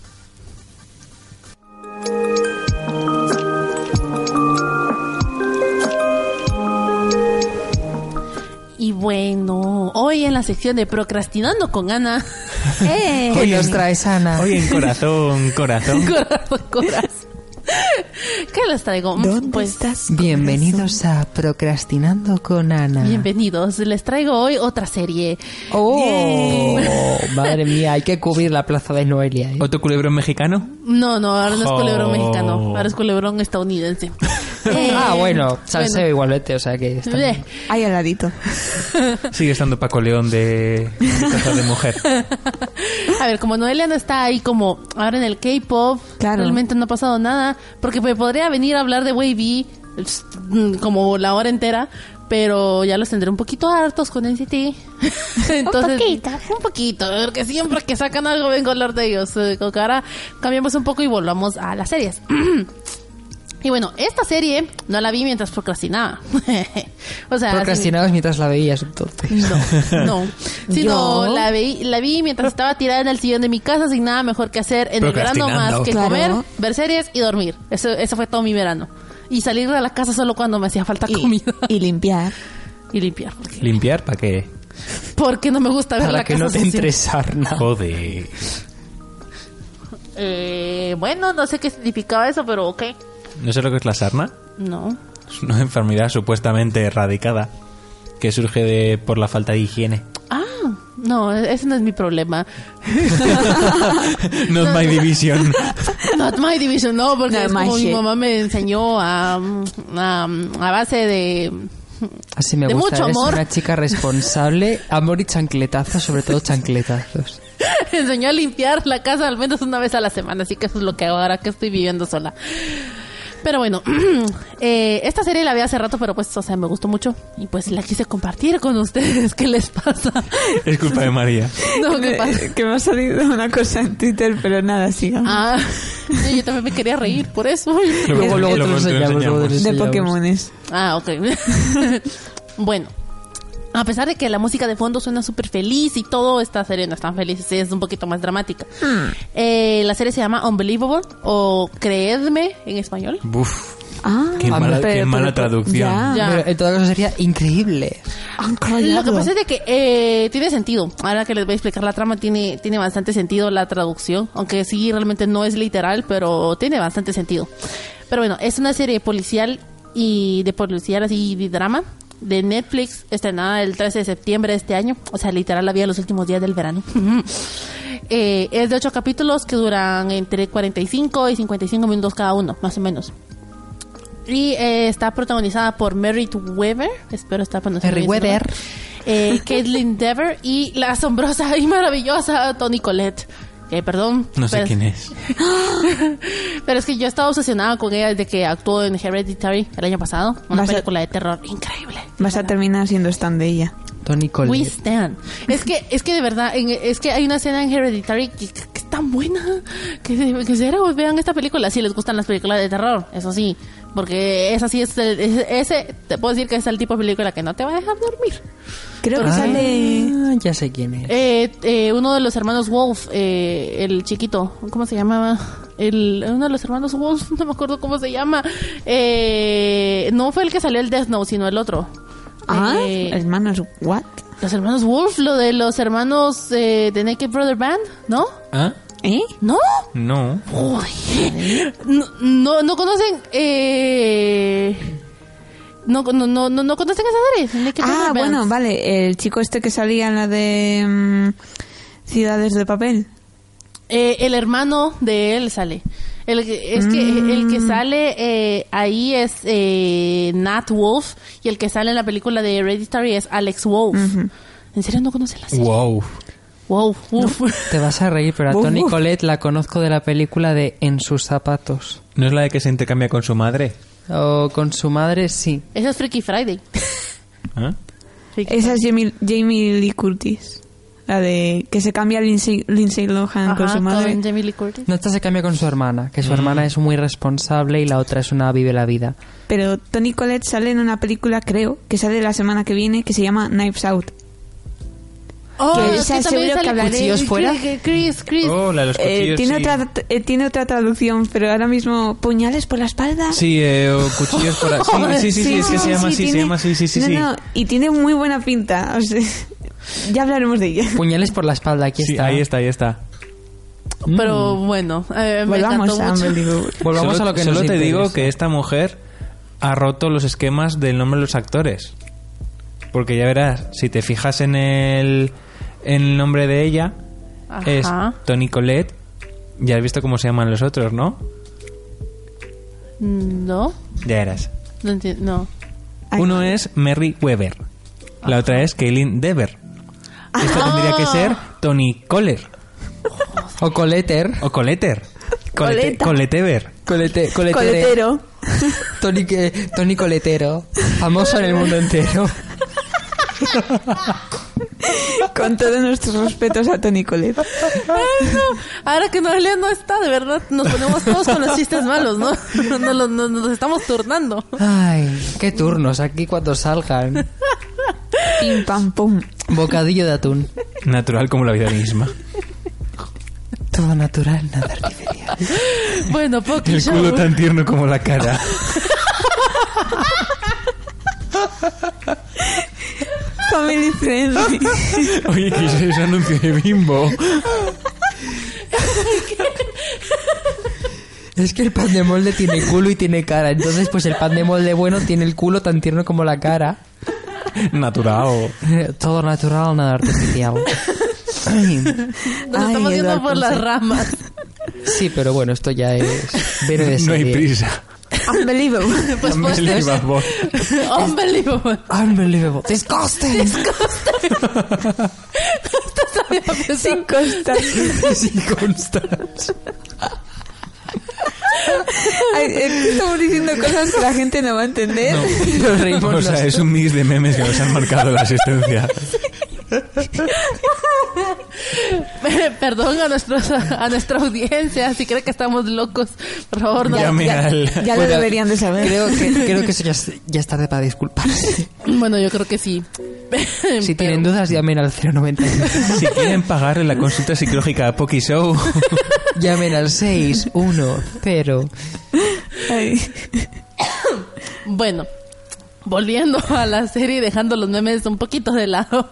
Y bueno, hoy en la sección de Procrastinando con Ana. ¡Eh! ¿Qué nos traes, Ana? Oye, en corazón, corazón. Corazón, corazón. ¿Qué les traigo? ¿Dónde pues, estás? Bienvenidos a Procrastinando con Ana. Bienvenidos. Les traigo hoy otra serie. ¡Oh! Madre mía, hay que cubrir la plaza de Noelia. ¿eh? ¿Otro culebrón mexicano? No, no, ahora no es culebrón Oh. mexicano. Ahora es culebrón estadounidense. Eh, Ah, bueno, salseo igualmente, o sea que está bien. eh, Ahí al ladito. Sigue estando Paco León de Casa de Mujer. A ver, como Noelia no está ahí como ahora en el K-pop, Claro. realmente no ha pasado nada, porque me podría venir a hablar de Wavy mm, como la hora entera, pero ya los tendré un poquito hartos con NCT. Entonces, un poquito. Un poquito, porque siempre que sacan algo vengo a hablar de ellos. Eh, que ahora cambiamos un poco y volvamos a las series. Y bueno, esta serie no la vi mientras procrastinaba. o sea, Procrastinabas mientras la veías, entonces. no, no. Sino Yo- la vi, la vi mientras estaba tirada en el sillón de mi casa sin nada mejor que hacer en el verano más que Claro. comer, ver series y dormir. Eso, eso fue todo mi verano. Y salir de la casa solo cuando me hacía falta Y, comida. y limpiar. Y limpiar. Porque, ¿Limpiar para qué? porque no me gusta ver Para la que casa no te sucia. entre sarna. Joder. Eh, bueno, no sé qué significaba eso, pero ok. ¿No sé lo que es la sarna? No. Es una enfermedad supuestamente erradicada que surge de por la falta de higiene. Ah, no, ese no es mi problema. Not my division. Not my division, no, porque Not es como mi mamá me enseñó a, a, a base de... Así me De gusta, mucho eres amor. una chica responsable, amor y chancletazos, sobre todo chancletazos. Me enseñó a limpiar la casa al menos una vez a la semana, así que eso es lo que hago ahora que estoy viviendo sola. Pero bueno, eh, esta serie la vi hace rato, pero pues, o sea, me gustó mucho y pues la quise compartir con ustedes. ¿Qué les pasa? Es culpa de María. No, ¿qué pasa? Que me ha salido una cosa en Twitter, pero nada, sigamos. Ah, yo también me quería reír por eso. Luego, luego te lo Luego luego enseñamos. Pokémones. Ah, ok. bueno, A pesar de que la música de fondo suena súper feliz y todo, esta serie no es tan feliz, sí, es un poquito más dramática. Eh, la serie se llama Unbelievable o Creedme en español. Buf, Ah, qué mala, pero- qué mala pero- traducción. ya. Ya. Pero en todo caso sería increíble. Lo que pasa es de que eh, tiene sentido. Ahora que les voy a explicar la trama, tiene, tiene bastante sentido la traducción. Aunque sí, realmente no es literal, pero tiene bastante sentido. Pero bueno, es una serie policial y de policial así de drama de Netflix, estrenada el 13 de septiembre de este año. O sea, literal, la vi los últimos días del verano. Eh, es de ocho capítulos que duran entre 45 y 55 minutos cada uno, más o menos. Y eh, está protagonizada por Merritt Weber, espero estar pronunciando. Merritt Eh, Caitlin Dever y la asombrosa y maravillosa Toni Collette. Eh, perdón. No sé pero- quién es. Pero es que yo estaba obsesionada con ella desde que actuó en Hereditary el año pasado. Una Vas a- película de terror increíble. Vas a terminar siendo stand de ella. Tony We Collette. stand. Es que, es que de verdad, en- es que hay una escena en Hereditary que, que es tan buena. Que, que cero, vean esta película si les gustan las películas de terror. Eso sí. Porque esa sí es, el- es- ese, te puedo decir que es el tipo de película que no te va a dejar dormir. Creo que Ah, sale... ya sé quién es. Eh, eh, uno de los hermanos Wolf, eh, el chiquito, ¿cómo se llamaba? El, uno de los hermanos Wolf, no me acuerdo cómo se llama. Eh, no fue el que salió el Death Note, sino el otro. Ah, Eh, hermanos, ¿what? los hermanos Wolf, lo de los hermanos eh, de Naked Brother Band, ¿no? ¿Ah? ¿Eh? ¿No? No. Uy. No, no, no conocen. Eh, no, no, no, no, no conocen serie. Naked Ah, bueno, vale. El chico este que salía en la de mm, Ciudades de Papel. Eh, el hermano de él sale. El, que- es que el que sale eh, ahí es eh, Nat Wolf y el que sale en la película de Hereditary es Alex Wolf. ¿En serio no conoce la serie? Wow. Wow, uf. Te vas a reír, pero a buf. Collette la conozco de la película de En sus zapatos. ¿No es la de que se intercambia con su madre? O con su madre, sí. Esa es Freaky Friday. ¿Ah? Freaky Esa es Jamie, Jamie Lee Curtis. La de que se cambia Lindsay, Lindsay Lohan con Ajá, su madre. con Jamie Lee Curtis. No, esta se cambia con su hermana, que su hermana es muy responsable y la otra es una vive la vida. Pero Tony Collette sale en una película, creo, que sale la semana que viene, que se llama Knives Out. Oh, Que es que también seguro que sale hablaré- Cuchillos fuera. Chris, Chris. Oh, la de los Eh, cuchillos, tiene, sí. otra, eh, tiene otra traducción, pero ahora mismo puñales por la espalda. Sí, eh, o cuchillos por ahí. Sí, sí, sí, sí, es que se llama así, se llama así, sí, sí, no, sí. no, y tiene muy buena pinta. o sea, ya hablaremos de ella. Puñales por la espalda, aquí Sí, está. ahí está, ahí está. Pero bueno, eh, me Volvamos a. Unbelievable. Volvamos solo a lo que solo nos te digo que esta mujer ha roto los esquemas del nombre de los actores. Porque ya verás, si te fijas en el, el nombre de ella, es. Tony Colette. Ya has visto cómo se llaman los otros, ¿no? No, Ya verás. no entiendo. No. Ay. Uno es Mary Weber. La otra es Kaylin Dever. Esta tendría que ser Tony Coller. O Coleter. O Coleter. Colete. Coletever. Colete, coletere. Coletero. Tony, que- Tony Coletero. Famoso en el mundo entero. Con todos nuestros respetos a Tony no. Ahora que Noelia no está, de verdad, nos ponemos todos con los chistes malos, ¿no? Nos, nos- nos- nos estamos turnando. Ay, qué turnos aquí cuando salgan. Pim pam pum. Bocadillo de atún. Natural como la vida misma. Todo natural, nada artificial. Bueno, Poki El Show. culo tan tierno como la cara. Family friendly. Oye, que ese es anuncio de bimbo. Es que el pan de molde tiene culo y tiene cara. Entonces, pues el pan de molde bueno tiene el culo tan tierno como la cara. Natural. Todo natural, nada artificial. Ay, Nos Ay, estamos yendo por las ramas. Sí, pero bueno, esto ya es... viene de No hay prisa. Unbelievable. Pues, pues, Unbelievable. unbelievable. Unbelievable. Disgusting. Sin constancia. Sin constancia. Que Estamos diciendo cosas que la gente no va a entender. Reímos O sea, es un mix de memes que nos han marcado la asistencia. Perdón a, nuestros, a nuestra audiencia, si cree que estamos locos, por favor, no. Ya, lo deberían de saber. Creo que, creo que eso ya es, ya es tarde para disculparse. Bueno, yo creo que sí. Si tienen dudas, llamen al 090. Si quieren pagarle la consulta psicológica a Poki Show, llamen al 610. Ay. Bueno, volviendo a la serie y dejando los memes un poquito de lado.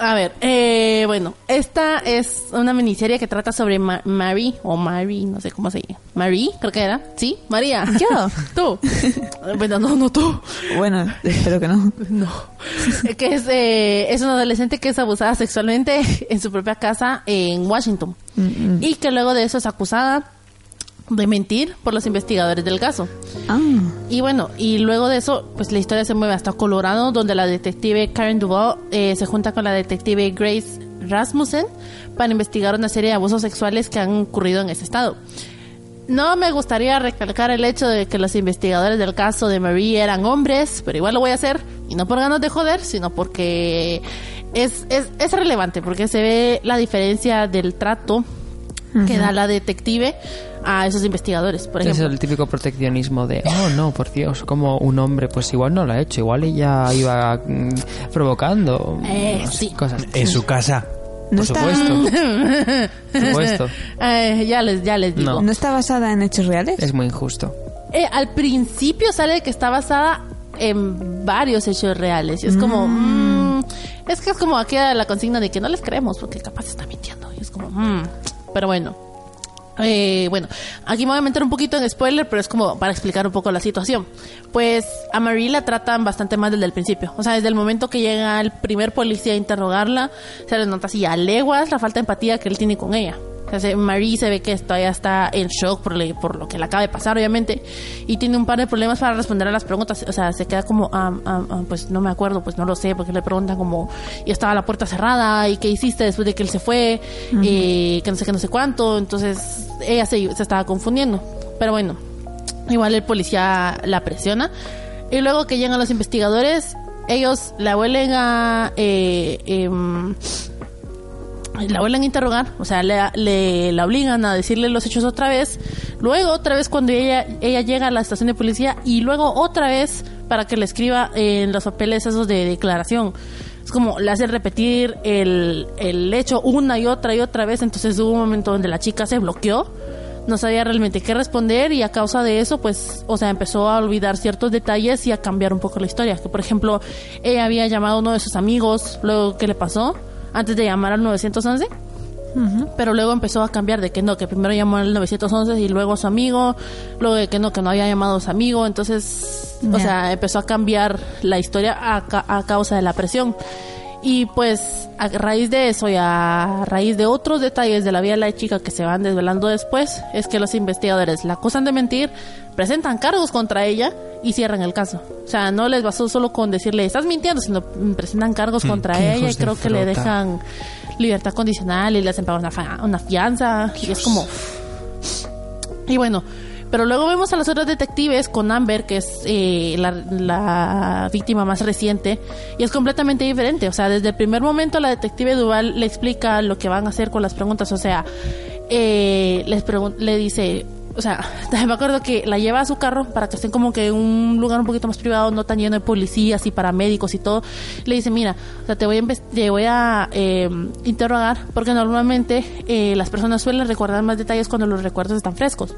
A ver, eh, bueno, esta es una miniserie que trata sobre Ma- Mary, o Mary, no sé cómo se llama. Mary, creo que era. ¿Sí? María. Yo. Tú. Bueno, no, no tú. Bueno, espero que no. No. que es, eh, es una adolescente que es abusada sexualmente en su propia casa en Washington. Y que luego de eso es acusada de mentir por los investigadores del caso. Ah, Y bueno, y luego de eso, pues la historia se mueve hasta Colorado, donde la detective Karen Duval eh, se junta con la detective Grace Rasmussen para investigar una serie de abusos sexuales que han ocurrido en ese estado. No me gustaría recalcar el hecho de que los investigadores del caso de Marie eran hombres, pero igual lo voy a hacer, y no por ganas de joder, sino porque es, es, es relevante, porque se ve la diferencia del trato que da la detective a esos investigadores, por Es ejemplo. el típico proteccionismo de, oh no, por Dios, como un hombre, pues igual no lo ha hecho, igual ella iba mm, provocando Eh, no sé, sí. cosas. en su casa. no Por está, supuesto. Por supuesto. Eh, ya les ya les digo. No. ¿No está basada en hechos reales? Es muy injusto. Eh, al principio sale que está basada en varios hechos reales. Y es como... mm, es que es como aquí la consigna de que no les creemos porque capaz está mintiendo. Y es como... mm, pero bueno. Eh, bueno, aquí me voy a meter un poquito en spoiler, pero es como para explicar un poco la situación. Pues a Marie la tratan bastante mal desde el principio. O sea, desde el momento que llega el primer policía a interrogarla, se les nota así a leguas la falta de empatía que él tiene con ella. Marie se ve que todavía está en shock por, le- por lo que le acaba de pasar, obviamente, y tiene un par de problemas para responder a las preguntas. O sea, se queda como, ah, ah, ah, pues no me acuerdo, pues no lo sé, porque le preguntan como, y estaba la puerta cerrada, y qué hiciste después de que él se fue, y que no sé qué, no sé cuánto. Entonces, ella se, se estaba confundiendo. Pero bueno, igual el policía la presiona. Y luego que llegan los investigadores, ellos la vuelven a. eh, em, la vuelven a interrogar, o sea, le, la obligan a decirle los hechos otra vez. Luego, otra vez, cuando ella, ella llega a la estación de policía, y luego otra vez para que le escriba en los papeles esos de declaración. Es como le hace repetir el, el hecho una y otra y otra vez. Entonces hubo un momento donde la chica se bloqueó, no sabía realmente qué responder, y a causa de eso, pues, o sea, empezó a olvidar ciertos detalles y a cambiar un poco la historia. Que, por ejemplo, ella había llamado a uno de sus amigos, luego, ¿qué le pasó? Antes de llamar al 911. Pero luego empezó a cambiar de que no, que primero llamó al 911 y luego a su amigo, luego de que no, que no había llamado a su amigo, entonces, o sea, empezó a cambiar la historia a, ca- a causa de la presión. Y pues a raíz de eso y a raíz de otros detalles de la vida de la chica que se van desvelando después, es que los investigadores la acusan de mentir, presentan cargos contra ella y cierran el caso. O sea, no les bastó solo con decirle estás mintiendo, sino mm, presentan cargos contra qué ella y creo que le dejan libertad condicional y le hacen pagar una, fa- una fianza y es como... Y bueno, pero luego vemos a los otros detectives con Amber, que es eh, la, la víctima más reciente, y es completamente diferente. O sea, desde el primer momento la detective Duval le explica lo que van a hacer con las preguntas. O sea, eh, les pregun- le dice, o sea, me acuerdo que la lleva a su carro para que estén como que en un lugar un poquito más privado, no tan lleno de policías y paramédicos y todo. Le dice, mira, o sea, te voy a, te voy a eh, interrogar porque normalmente eh, las personas suelen recordar más detalles cuando los recuerdos están frescos.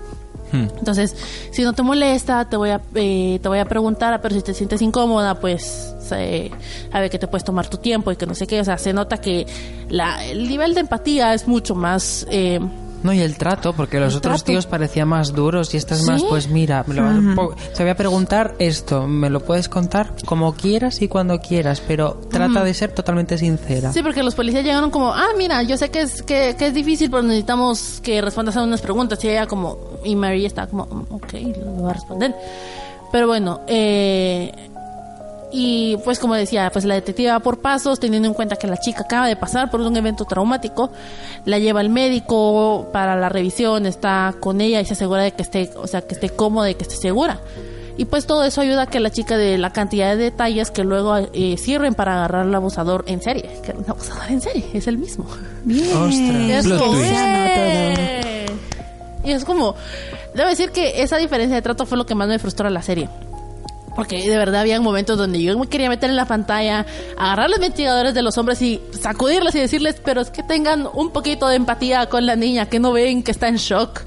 Hmm. Entonces, si no te molesta, te voy a, eh, te voy a preguntar, pero si te sientes incómoda, pues se- a ver que te puedes tomar tu tiempo y que no sé qué. O sea, se nota que la, el nivel de empatía es mucho más... eh, No, y el trato, porque los otros trato. tíos parecían más duros y estas más, pues mira, me lo vas a te voy a preguntar esto, me lo puedes contar como quieras y cuando quieras, pero trata de ser totalmente sincera. Sí, porque los policías llegaron como, ah, mira, yo sé que es, que, que es difícil, pero necesitamos que respondas a unas preguntas. Y ella como, y Mary está como, "Mm, ok, lo voy a responder. Pero bueno, eh, y pues como decía, pues la detective va por pasos, teniendo en cuenta que la chica acaba de pasar por un evento traumático, la lleva al médico para la revisión, está con ella y se asegura de que esté, o sea, que esté cómoda y que esté segura. Y pues todo eso ayuda a que la chica de la cantidad de detalles que luego eh, sirven para agarrar al abusador en serie, que era un abusador en serie, es el mismo. Bien. Ostras. Es como. ¡eh! Y es como, debo decir que esa diferencia de trato fue lo que más me frustró a la serie. Porque de verdad había momentos donde yo me quería meter en la pantalla, agarrar los ventiladores de los hombres y sacudirlos y decirles, pero es que tengan un poquito de empatía con la niña, que no ven que está en shock.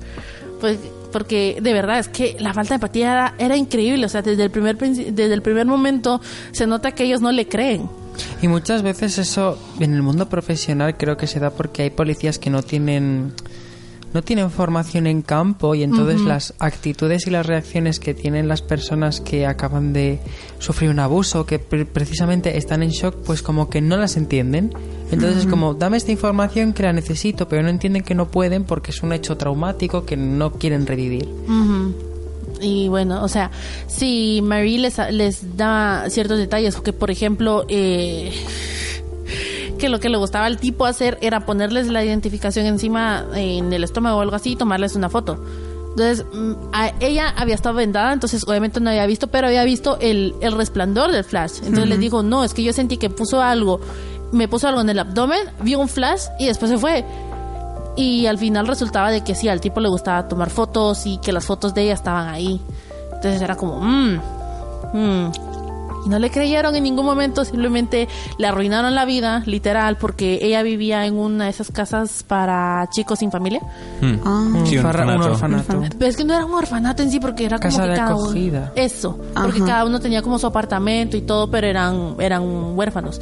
Pues porque de verdad es que la falta de empatía era, era increíble, o sea, desde el primer desde el primer momento se nota que ellos no le creen. Y muchas veces eso en el mundo profesional creo que se da porque hay policías que no tienen no tienen formación en campo y entonces las actitudes y las reacciones que tienen las personas que acaban de sufrir un abuso, que pre- precisamente están en shock, pues como que no las entienden. Entonces es como, dame esta información que la necesito, pero no entienden que no pueden porque es un hecho traumático que no quieren revivir. Y bueno, o sea, si Marie les, les da ciertos detalles, que por ejemplo, eh, que lo que le gustaba al tipo hacer era ponerles la identificación encima en el estómago o algo así y tomarles una foto. Entonces, mm, a- ella había estado vendada, entonces obviamente no había visto, pero había visto el, el resplandor del flash. Entonces les dijo, no, es que yo sentí que puso algo, me puso algo en el abdomen, vio un flash y después se fue. Y al final resultaba de que sí, al tipo le gustaba tomar fotos y que las fotos de ella estaban ahí. Entonces era como, mmm, mmm. Y no le creyeron en ningún momento, simplemente le arruinaron la vida, literal, porque ella vivía en una de esas casas para chicos sin familia. Mm. Ah. Sí, un orfanato. orfanato. Pero es que no era un orfanato en sí, porque era como Casa que de cada uno- acogida. Eso, porque cada uno tenía como su apartamento y todo, pero eran, eran huérfanos.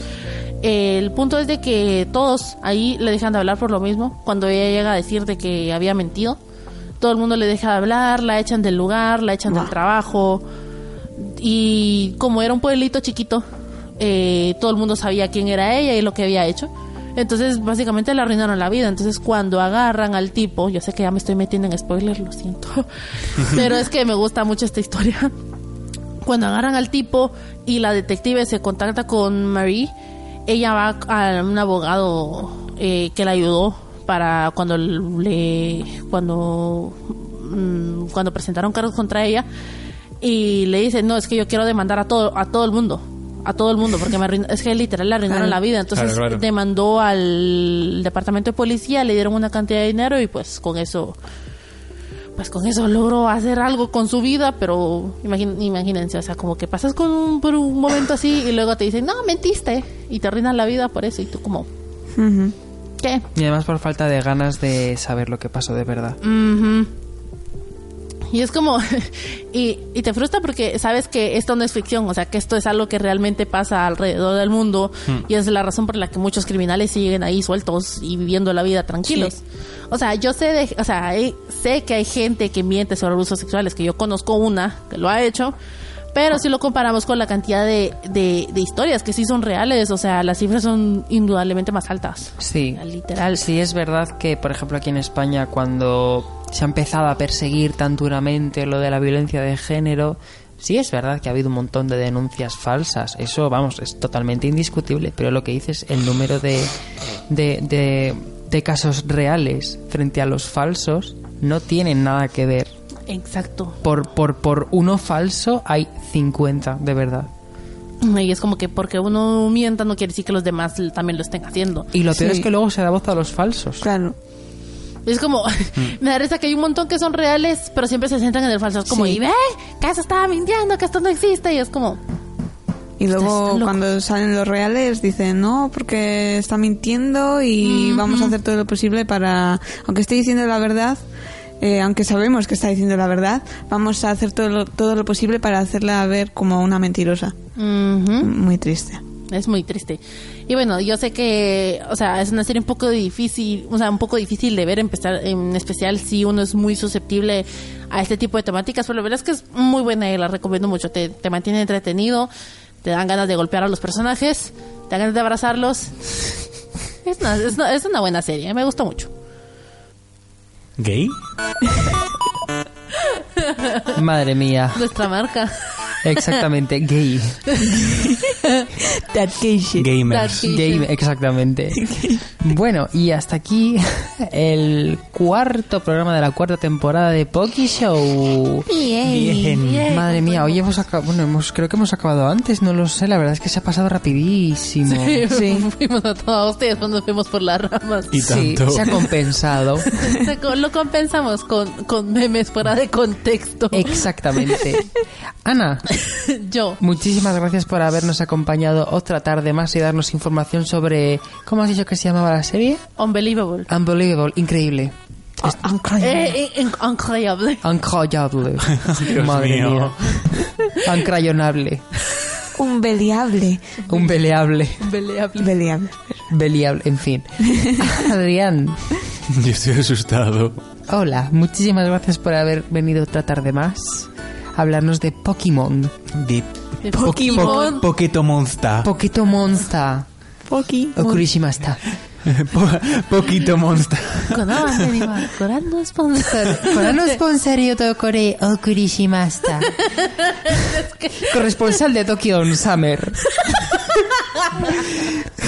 El punto es de que todos ahí le dejan de hablar por lo mismo. Cuando ella llega a decir de que había mentido, todo el mundo le deja de hablar, la echan del lugar, la echan del trabajo. Y como era un pueblito chiquito, eh, todo el mundo sabía quién era ella y lo que había hecho. Entonces, básicamente le arruinaron la vida. Entonces, cuando agarran al tipo, yo sé que ya me estoy metiendo en spoilers, lo siento. Pero es que me gusta mucho esta historia. Cuando agarran al tipo y la detective se contacta con Marie, ella va a un abogado eh, que la ayudó para cuando le cuando mm, cuando presentaron cargos contra ella y le dice no es que yo quiero demandar a todo a todo el mundo a todo el mundo porque me arruin- es que literal le arruinaron Claro. la vida entonces Claro, claro. demandó al departamento de policía le dieron una cantidad de dinero y pues con eso pues con eso logró hacer algo con su vida, pero imagín- imagínense, o sea, como que pasas con un- por un momento así y luego te dicen, no, mentiste, y te arruinan la vida por eso, y tú como. ¿qué? Y además por falta de ganas de saber lo que pasó de verdad. Ujú. Y es como, y, y te frustra porque sabes que esto no es ficción, o sea, que esto es algo que realmente pasa alrededor del mundo y es la razón por la que muchos criminales siguen ahí sueltos y viviendo la vida tranquilos. O sea, yo sé de, o sea, hay- sé que hay gente que miente sobre abusos sexuales, que yo conozco una que lo ha hecho, pero si lo comparamos con la cantidad de, de, de historias que sí son reales, o sea, las cifras son indudablemente más altas. Sí. Literal. Sí, es verdad que, por ejemplo, aquí en España, cuando se ha empezado a perseguir tan duramente lo de la violencia de género, sí es verdad que ha habido un montón de denuncias falsas. Eso, vamos, es totalmente indiscutible. Pero lo que dices, el número de, de, de, de casos reales frente a los falsos no tienen nada que ver. Exacto. Por, por, por uno falso hay 50, de verdad. Y es como que porque uno mienta no quiere decir que los demás también lo estén haciendo. Y lo peor Sí. es que luego se da voz a los falsos. Claro. Es como, me da risa que hay un montón que son reales, pero siempre se centran en el falso. Es como, Sí. y ve, que eso estaba mintiendo, que esto no existe. Y es como, Y luego cuando salen los reales dicen no porque está mintiendo y vamos a hacer todo lo posible para, aunque esté diciendo la verdad, eh, aunque sabemos que está diciendo la verdad, vamos a hacer todo lo, todo lo posible para hacerla ver como una mentirosa. ujú. Muy triste. Es muy triste. Y bueno, yo sé que, o sea, es una serie un poco difícil, o sea, un poco difícil de ver, empezar, en especial si uno es muy susceptible a este tipo de temáticas, pero la verdad es que es muy buena y la recomiendo mucho. Te, te mantiene entretenido, te dan ganas de golpear a los personajes, te dan ganas de abrazarlos. Es una, es una, es una buena serie, me gusta mucho. ¿Gay? Madre mía. Nuestra marca. Exactamente, gay. That gay shit. Gamers. Game, sí. exactamente. Bueno, y hasta aquí el cuarto programa de la cuarta temporada de Poki Show. Bien. Madre mía, hoy hemos acabado, bueno, hemos, creo que hemos acabado antes, no lo sé, la verdad es que se ha pasado rapidísimo. Sí, fuimos a todos ustedes cuando nos fuimos por las ramas. Y Sí, tanto. se ha compensado. Lo compensamos con, con memes fuera de contexto. Exactamente. Ana, Yo. muchísimas gracias por habernos acompañado otra tarde más y darnos información sobre, ¿cómo has dicho que se llamaba la serie? Unbelievable. Unbelievable, increíble. Eh, eh, increíble. Incroyable. Dios Madre mío. mía. Incrayonable. Un beliable. Un beleable. En fin. Adrián, Yo estoy asustado. hola. Muchísimas gracias por haber venido otra tarde más a hablarnos de Pokémon. De De Pokémon. Poquito Monster. Poquito Monster. poquito monster. Corando sponsor. Corando sponsor kore okurimashita. Corresponsal de Tokyo on Summer.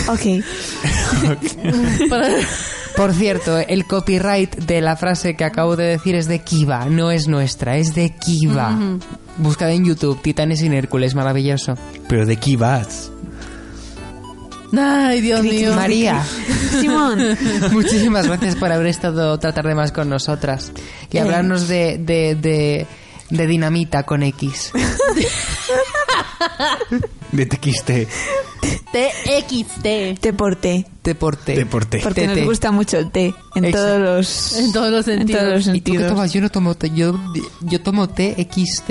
ok. Por cierto, el copyright de la frase que acabo de decir es de Kiva, no es nuestra, es de Kiva. Uh. Buscad en YouTube Titanes sin Hércules, maravilloso. Pero de Kivas. Ay, Dios mío. María, Simón. muchísimas gracias por haber estado otra tarde más con nosotras y hablarnos de, de, de, de dinamita con X. De TXT. TXT. Te porté. Deporte. Deporte. Porque nos Tete. gusta mucho el té. En Exacto. todos los... En todos los En sentidos. todos los ¿Y tú qué sentidos. tomas? Yo no tomo té, yo, yo tomo TXT.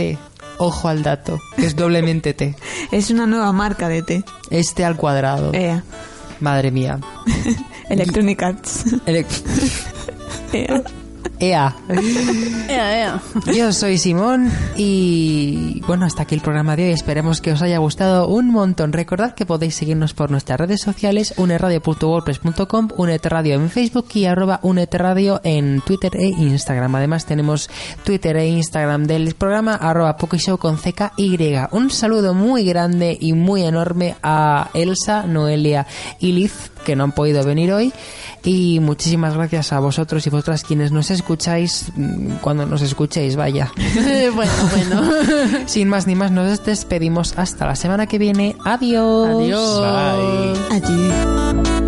Ojo al dato, que es doblemente T. Es una nueva marca de té. Este al cuadrado. Ea. Madre mía. Electronic Arts. Ea. EA. Ea, ea. Yo soy Simón y bueno, hasta aquí el programa de hoy. Esperemos que os haya gustado un montón. Recordad que podéis seguirnos por nuestras redes sociales, uneradio.wordpress.com, unetradio en Facebook y arroba unetradio en Twitter e Instagram. Además tenemos Twitter e Instagram del programa arroba Pokeshow con CKY. Un saludo muy grande y muy enorme a Elsa, Noelia y Liz que no han podido venir hoy y muchísimas gracias a vosotros y vosotras quienes nos escucháis mm, cuando nos escuchéis, vaya. bueno, bueno. Sin más ni más, nos despedimos hasta la semana que viene. Adiós. Adiós. Bye. Allí.